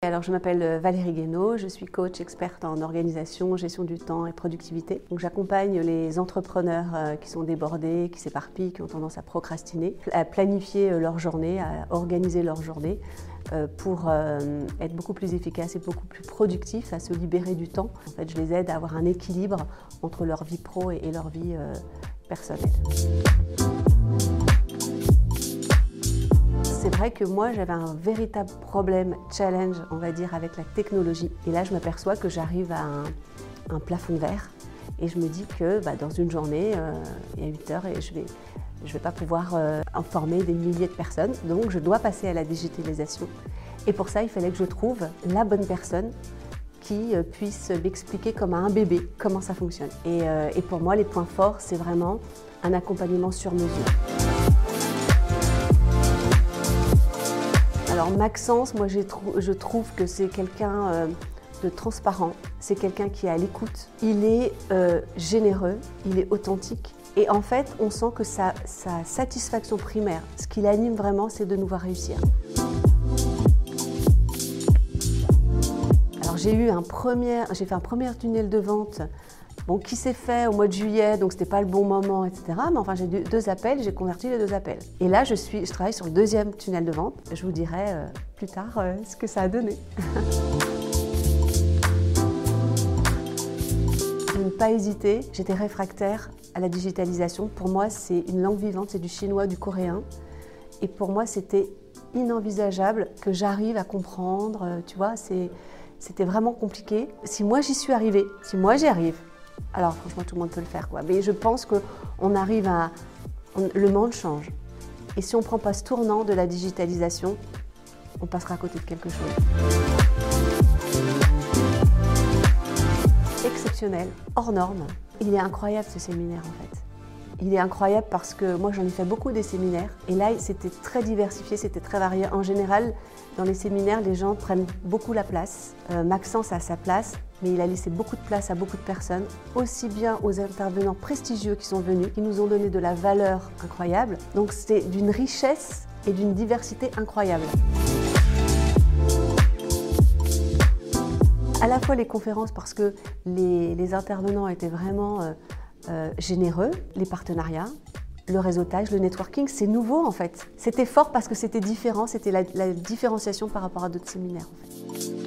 Alors, je m'appelle euh, Valérie Guénaud, je suis coach experte en organisation, gestion du temps et productivité. Donc, j'accompagne les entrepreneurs euh, qui sont débordés, qui s'éparpillent, qui ont tendance à procrastiner, à planifier euh, leur journée, à organiser leur journée pour être beaucoup plus efficaces et beaucoup plus productifs, à se libérer du temps. En fait, je les aide à avoir un équilibre entre leur vie pro et leur vie personnelle. C'est vrai que moi j'avais un véritable problème, challenge, on va dire, avec la technologie. Et là je m'aperçois que j'arrive à un, plafond de verre et je me dis que bah, dans une journée, euh, il y a 8 heures et je vais, je vais pas pouvoir euh, informer des milliers de personnes. Donc je dois passer à la digitalisation. Et pour ça, il fallait que je trouve la bonne personne qui euh, puisse m'expliquer comme à un bébé comment ça fonctionne. Et pour moi, les points forts, c'est vraiment un accompagnement sur mesure. Alors Maxence, moi je trouve que c'est quelqu'un euh, de transparent, c'est quelqu'un qui est à l'écoute, il est euh, généreux, il est authentique. Et en fait, on sent que sa, satisfaction primaire, ce qui l'anime vraiment, c'est de nous voir réussir. Alors j'ai eu un premier, j'ai fait un premier tunnel de vente bon, qui s'est fait au mois de juillet, donc c'était pas le bon moment, etc. Mais enfin, j'ai deux appels, j'ai converti les deux appels. Et là, je, suis, je travaille sur le deuxième tunnel de vente. Je vous dirai euh, plus tard euh, ce que ça a donné. ne pas hésiter, j'étais réfractaire à la digitalisation. Pour moi, c'est une langue vivante, c'est du chinois, du coréen. Et pour moi, c'était inenvisageable que j'arrive à comprendre, euh, tu vois, c'était vraiment compliqué. Si moi j'y suis arrivée, si moi j'y arrive, alors franchement, tout le monde peut le faire. Quoi. Mais je pense qu'on arrive à... le monde change. Et si on prend pas ce tournant de la digitalisation, on passera à côté de quelque chose. Exceptionnel, hors norme. Il est incroyable ce séminaire en fait. Il est incroyable parce que moi j'en ai fait beaucoup des séminaires et là c'était très diversifié, c'était très varié. En général, dans les séminaires, les gens prennent beaucoup la place. Euh, Maxence a sa place, mais il a laissé beaucoup de place à beaucoup de personnes, aussi bien aux intervenants prestigieux qui sont venus, qui nous ont donné de la valeur incroyable. Donc c'est d'une richesse et d'une diversité incroyable. À la fois les conférences parce que les, intervenants étaient vraiment euh, euh, généreux, les partenariats, le réseautage, le networking, c'est nouveau en fait. C'était fort parce que c'était différent, c'était la, différenciation par rapport à d'autres séminaires en fait.